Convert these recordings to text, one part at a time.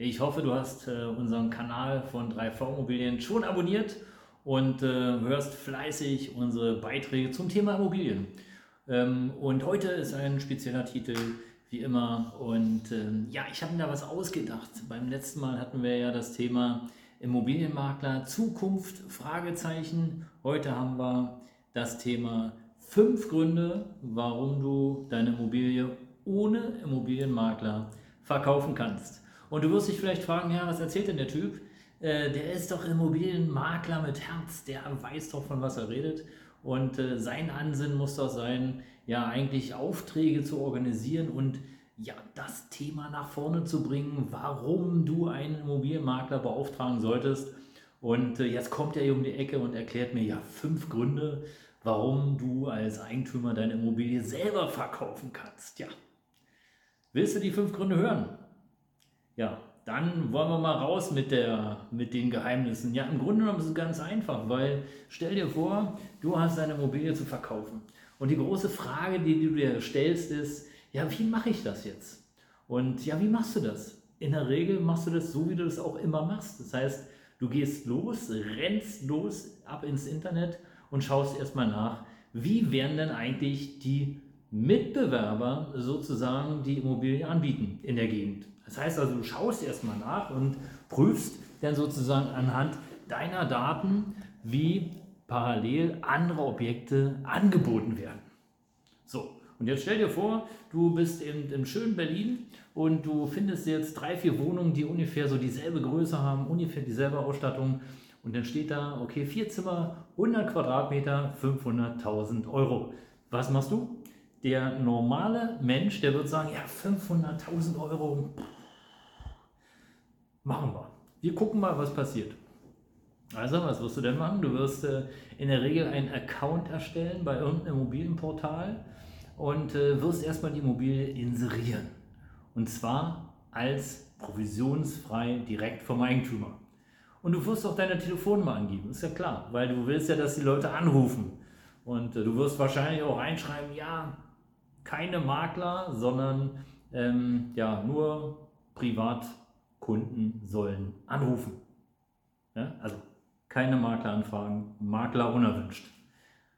Ich hoffe, du hast äh, unseren Kanal von 3V Immobilien schon abonniert und äh, hörst fleißig unsere Beiträge zum Thema Immobilien. Ähm, und heute ist ein spezieller Titel, wie immer. Und ähm, ja, ich habe mir da was ausgedacht. Beim letzten Mal hatten wir ja das Thema Immobilienmakler, Zukunft, Fragezeichen. Heute haben wir das Thema fünf Gründe, warum du deine Immobilie ohne Immobilienmakler verkaufen kannst. Und du wirst dich vielleicht fragen, ja, was erzählt denn der Typ? Äh, der ist doch Immobilienmakler mit Herz, der weiß doch, von was er redet. Und äh, sein Ansinn muss doch sein, ja, eigentlich Aufträge zu organisieren und ja, das Thema nach vorne zu bringen, warum du einen Immobilienmakler beauftragen solltest. Und äh, jetzt kommt er hier um die Ecke und erklärt mir ja fünf Gründe, warum du als Eigentümer deine Immobilie selber verkaufen kannst. Ja. Willst du die fünf Gründe hören? Ja, dann wollen wir mal raus mit, der, mit den Geheimnissen. Ja, im Grunde genommen ist es ganz einfach, weil stell dir vor, du hast deine Immobilie zu verkaufen. Und die große Frage, die du dir stellst, ist, ja, wie mache ich das jetzt? Und ja, wie machst du das? In der Regel machst du das so, wie du das auch immer machst. Das heißt, du gehst los, rennst los ab ins Internet und schaust erstmal nach, wie werden denn eigentlich die Mitbewerber sozusagen die Immobilie anbieten in der Gegend. Das heißt also, du schaust erstmal nach und prüfst dann sozusagen anhand deiner Daten, wie parallel andere Objekte angeboten werden. So, und jetzt stell dir vor, du bist in, im schönen Berlin und du findest jetzt drei, vier Wohnungen, die ungefähr so dieselbe Größe haben, ungefähr dieselbe Ausstattung. Und dann steht da, okay, vier Zimmer, 100 Quadratmeter, 500.000 Euro. Was machst du? Der normale Mensch, der wird sagen, ja, 500.000 Euro, Machen wir. Wir gucken mal, was passiert. Also, was wirst du denn machen? Du wirst äh, in der Regel einen Account erstellen bei irgendeinem Immobilienportal und äh, wirst erstmal die Immobilie inserieren. Und zwar als provisionsfrei direkt vom Eigentümer. Und du wirst auch deine Telefonnummer angeben, ist ja klar, weil du willst ja, dass die Leute anrufen. Und äh, du wirst wahrscheinlich auch reinschreiben, ja, keine Makler, sondern ähm, ja, nur privat Kunden sollen anrufen. Ja, also keine Makleranfragen, Makler unerwünscht.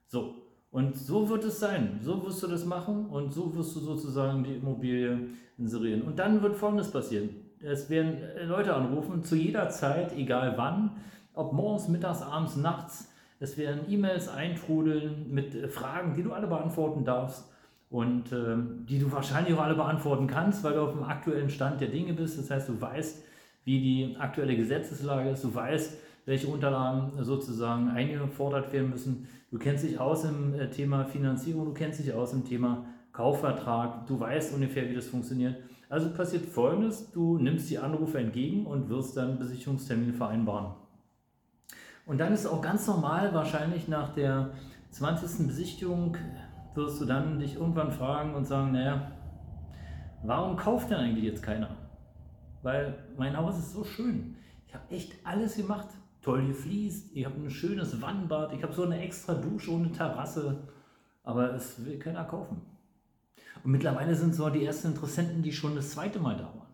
So, und so wird es sein. So wirst du das machen und so wirst du sozusagen die Immobilie inserieren. Und dann wird Folgendes passieren. Es werden Leute anrufen, zu jeder Zeit, egal wann, ob morgens, mittags, abends, nachts. Es werden E-Mails eintrudeln mit Fragen, die du alle beantworten darfst und äh, die du wahrscheinlich auch alle beantworten kannst, weil du auf dem aktuellen Stand der Dinge bist. Das heißt, du weißt, wie die aktuelle Gesetzeslage ist, du weißt, welche Unterlagen sozusagen eingefordert werden müssen. Du kennst dich aus im äh, Thema Finanzierung, du kennst dich aus im Thema Kaufvertrag, du weißt ungefähr, wie das funktioniert. Also passiert Folgendes, du nimmst die Anrufe entgegen und wirst dann Besichtigungstermin vereinbaren. Und dann ist auch ganz normal, wahrscheinlich nach der 20. Besichtigung wirst du dann dich irgendwann fragen und sagen, naja, warum kauft denn eigentlich jetzt keiner? Weil mein Haus ist so schön. Ich habe echt alles gemacht. Toll gefliest, ich habe ein schönes Wannbad, ich habe so eine extra Dusche und eine Terrasse. Aber es will keiner kaufen. Und mittlerweile sind so die ersten Interessenten, die schon das zweite Mal da waren.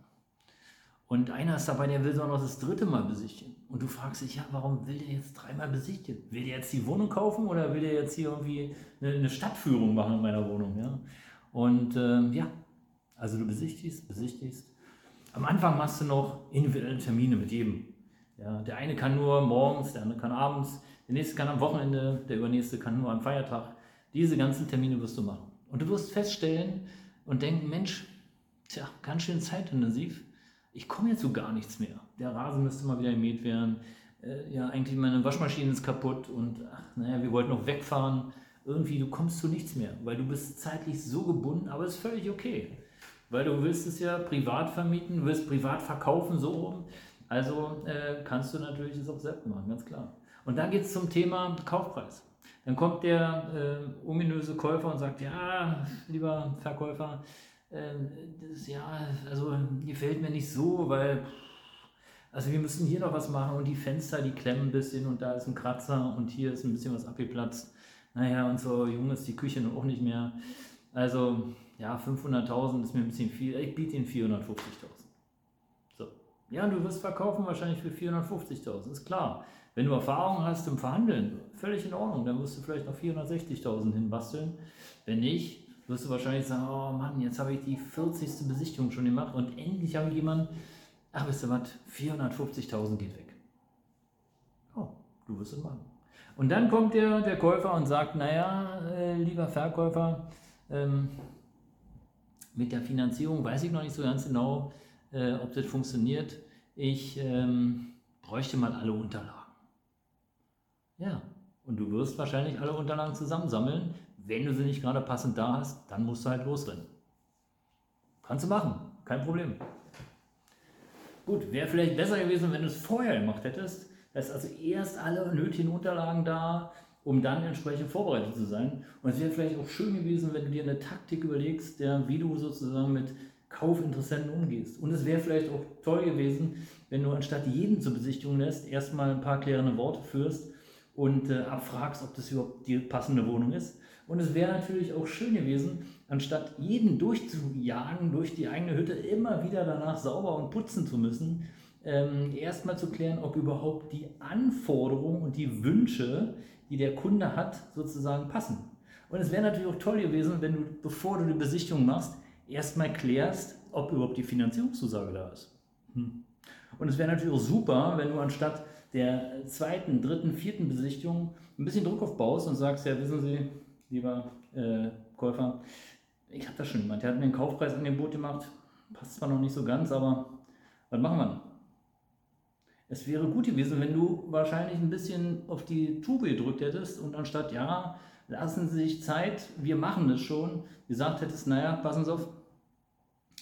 Und einer ist dabei, der will so noch das dritte Mal besichtigen. Und du fragst dich, ja, warum will der jetzt dreimal besichtigen? Will der jetzt die Wohnung kaufen oder will der jetzt hier irgendwie eine, eine Stadtführung machen in meiner Wohnung? Ja? Und ähm, ja, also du besichtigst, besichtigst. Am Anfang machst du noch individuelle Termine mit jedem. Ja, der eine kann nur morgens, der andere kann abends, der nächste kann am Wochenende, der übernächste kann nur am Feiertag. Diese ganzen Termine wirst du machen. Und du wirst feststellen und denken, Mensch, tja, ganz schön zeitintensiv ich komme jetzt zu gar nichts mehr. Der Rasen müsste mal wieder gemäht werden. Äh, ja, eigentlich meine Waschmaschine ist kaputt und ach, naja, wir wollten noch wegfahren. Irgendwie, du kommst zu nichts mehr, weil du bist zeitlich so gebunden, aber es ist völlig okay. Weil du willst es ja privat vermieten, willst privat verkaufen, so rum. Also äh, kannst du natürlich das auch selbst machen, ganz klar. Und dann geht es zum Thema Kaufpreis. Dann kommt der äh, ominöse Käufer und sagt, ja, lieber Verkäufer, das, ja, also gefällt mir nicht so, weil also wir müssen hier noch was machen und die Fenster, die klemmen ein bisschen und da ist ein Kratzer und hier ist ein bisschen was abgeplatzt. Naja, und so jung ist die Küche noch auch nicht mehr. Also ja, 500.000 ist mir ein bisschen viel. Ich biete Ihnen 450.000. So. Ja, du wirst verkaufen wahrscheinlich für 450.000, ist klar. Wenn du Erfahrung hast im Verhandeln, völlig in Ordnung, dann wirst du vielleicht noch 460.000 hinbasteln. Wenn nicht, wirst du wahrscheinlich sagen, oh Mann, jetzt habe ich die 40. Besichtigung schon gemacht und endlich habe ich jemanden, ach wisst ihr was, 450.000 geht weg. Oh, du wirst es machen. Und dann kommt der, der Käufer und sagt, naja, äh, lieber Verkäufer, ähm, mit der Finanzierung weiß ich noch nicht so ganz genau, äh, ob das funktioniert. Ich ähm, bräuchte mal alle Unterlagen. Ja, und du wirst wahrscheinlich alle Unterlagen zusammensammeln. Wenn du sie nicht gerade passend da hast, dann musst du halt losrennen. Kannst du machen, kein Problem. Gut, wäre vielleicht besser gewesen, wenn du es vorher gemacht hättest. Da ist also erst alle nötigen Unterlagen da, um dann entsprechend vorbereitet zu sein. Und es wäre vielleicht auch schön gewesen, wenn du dir eine Taktik überlegst, der, wie du sozusagen mit Kaufinteressenten umgehst. Und es wäre vielleicht auch toll gewesen, wenn du anstatt jeden zur Besichtigung lässt, erstmal ein paar klärende Worte führst und äh, abfragst, ob das überhaupt die passende Wohnung ist. Und es wäre natürlich auch schön gewesen, anstatt jeden durchzujagen durch die eigene Hütte, immer wieder danach sauber und putzen zu müssen, ähm, erstmal zu klären, ob überhaupt die Anforderungen und die Wünsche, die der Kunde hat, sozusagen passen. Und es wäre natürlich auch toll gewesen, wenn du, bevor du die Besichtigung machst, erstmal klärst, ob überhaupt die Finanzierungszusage da ist. Hm. Und es wäre natürlich auch super, wenn du anstatt der zweiten, dritten, vierten Besichtigung ein bisschen Druck aufbaust und sagst, ja, wissen Sie, lieber äh, Käufer, ich habe das schon jemand, der hat mir ein Kaufpreisangebot gemacht, passt zwar noch nicht so ganz, aber was machen wir? Es wäre gut gewesen, wenn du wahrscheinlich ein bisschen auf die Tube gedrückt hättest und anstatt, ja, lassen Sie sich Zeit, wir machen das schon, gesagt hättest, naja, passen Sie auf,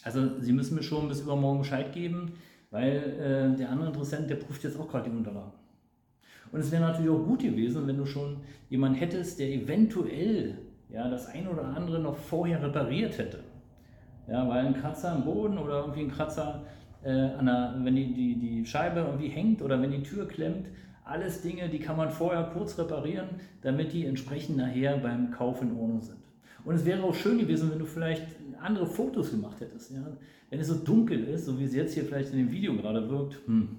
also Sie müssen mir schon bis übermorgen Bescheid geben, weil äh, der andere Interessent, der prüft jetzt auch gerade die Unterlagen. Und es wäre natürlich auch gut gewesen, wenn du schon jemanden hättest, der eventuell ja, das ein oder andere noch vorher repariert hätte. Ja, weil ein Kratzer am Boden oder irgendwie ein Kratzer äh, an der, wenn die, die, die Scheibe irgendwie hängt oder wenn die Tür klemmt, alles Dinge, die kann man vorher kurz reparieren, damit die entsprechend nachher beim Kauf in Ordnung sind. Und es wäre auch schön gewesen, wenn du vielleicht andere Fotos gemacht hättest. Ja? Wenn es so dunkel ist, so wie es jetzt hier vielleicht in dem Video gerade wirkt, hm,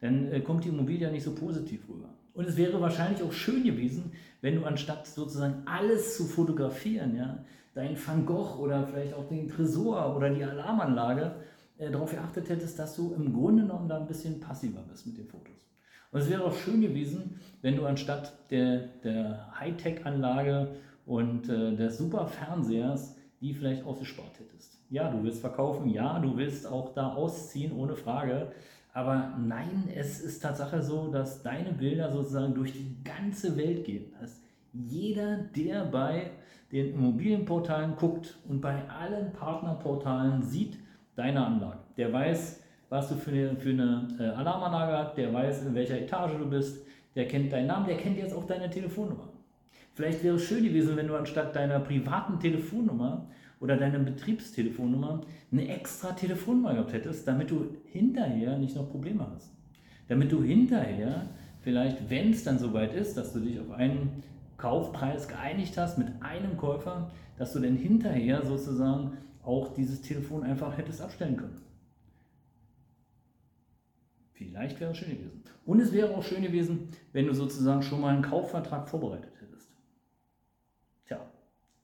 dann äh, kommt die Immobilie ja nicht so positiv rüber. Und es wäre wahrscheinlich auch schön gewesen, wenn du anstatt sozusagen alles zu fotografieren, ja, dein Van Gogh oder vielleicht auch den Tresor oder die Alarmanlage äh, darauf geachtet hättest, dass du im Grunde genommen da ein bisschen passiver bist mit den Fotos. Und es wäre auch schön gewesen, wenn du anstatt der, der Hightech-Anlage und äh, des super Fernsehers die vielleicht ausgespart hättest. Ja, du willst verkaufen, ja, du willst auch da ausziehen, ohne Frage. Aber nein, es ist Tatsache so, dass deine Bilder sozusagen durch die ganze Welt gehen. Dass jeder, der bei den Immobilienportalen guckt und bei allen Partnerportalen sieht, deine Anlage. Der weiß, was du für eine, für eine äh, Alarmanlage hast, der weiß, in welcher Etage du bist, der kennt deinen Namen, der kennt jetzt auch deine Telefonnummer. Vielleicht wäre es schön gewesen, wenn du anstatt deiner privaten Telefonnummer oder deiner Betriebstelefonnummer eine extra Telefonnummer gehabt hättest, damit du hinterher nicht noch Probleme hast. Damit du hinterher vielleicht, wenn es dann soweit ist, dass du dich auf einen Kaufpreis geeinigt hast mit einem Käufer, dass du dann hinterher sozusagen auch dieses Telefon einfach hättest abstellen können. Vielleicht wäre es schön gewesen. Und es wäre auch schön gewesen, wenn du sozusagen schon mal einen Kaufvertrag vorbereitet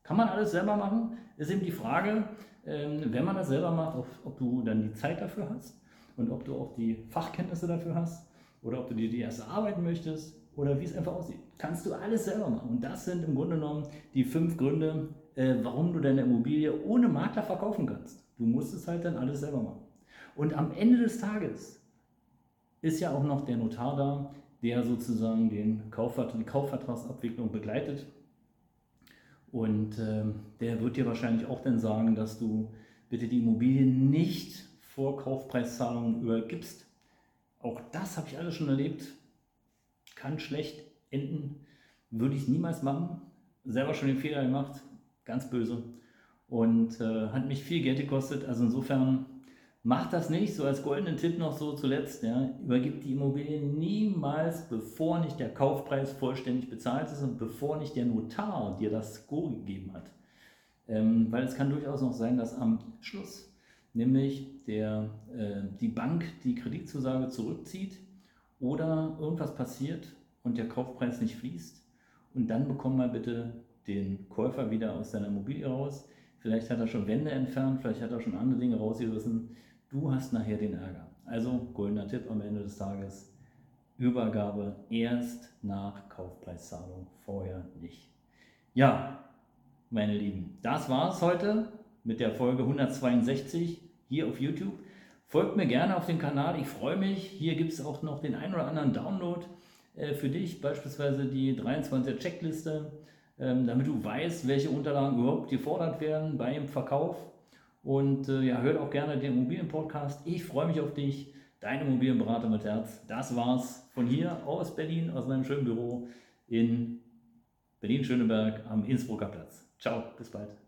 kann man alles selber machen? Ist eben die Frage, ähm, wenn man das selber macht, ob du dann die Zeit dafür hast und ob du auch die Fachkenntnisse dafür hast oder ob du dir die erste arbeiten möchtest oder wie es einfach aussieht. Kannst du alles selber machen. Und das sind im Grunde genommen die fünf Gründe, äh, warum du deine Immobilie ohne Makler verkaufen kannst. Du musst es halt dann alles selber machen. Und am Ende des Tages ist ja auch noch der Notar da, der sozusagen den Kaufvertrag, die Kaufvertragsabwicklung begleitet. Und äh, der wird dir wahrscheinlich auch dann sagen, dass du bitte die Immobilie nicht vor Kaufpreiszahlungen übergibst. auch das habe ich alles schon erlebt. Kann schlecht enden. Würde ich niemals machen. Selber schon den Fehler gemacht. Ganz böse. Und äh, hat mich viel Geld gekostet. Also insofern macht das nicht. So als goldenen Tipp noch so zuletzt. Ja, übergibt die Immobilie niemals, bevor nicht der Kaufpreis vollständig bezahlt ist und bevor nicht der Notar dir das Go gegeben hat. Ähm, weil es kann durchaus noch sein, dass am Schluss nämlich der, äh, die Bank die Kreditzusage zurückzieht oder irgendwas passiert und der Kaufpreis nicht fließt. Und dann bekomm mal bitte den Käufer wieder aus deiner Immobilie raus. Vielleicht hat er schon Wände entfernt, vielleicht hat er schon andere Dinge rausgerissen. Du hast nachher den Ärger. Also goldener Tipp am Ende des Tages. Übergabe erst nach Kaufpreiszahlung, vorher nicht. Ja, meine Lieben, das war es heute mit der Folge 162 hier auf YouTube. Folgt mir gerne auf dem Kanal, ich freue mich. Hier gibt es auch noch den ein oder anderen Download äh, für dich, beispielsweise die 23er Checkliste, ähm, damit du weißt, welche Unterlagen überhaupt gefordert werden beim Verkauf. Und äh, ja, hört auch gerne den Immobilienpodcast. Ich freue mich auf dich, dein Immobilienberater mit Herz. Das war's von hier aus Berlin, aus meinem schönen Büro in Berlin-Schöneberg am Innsbrucker Platz. Ciao, bis bald.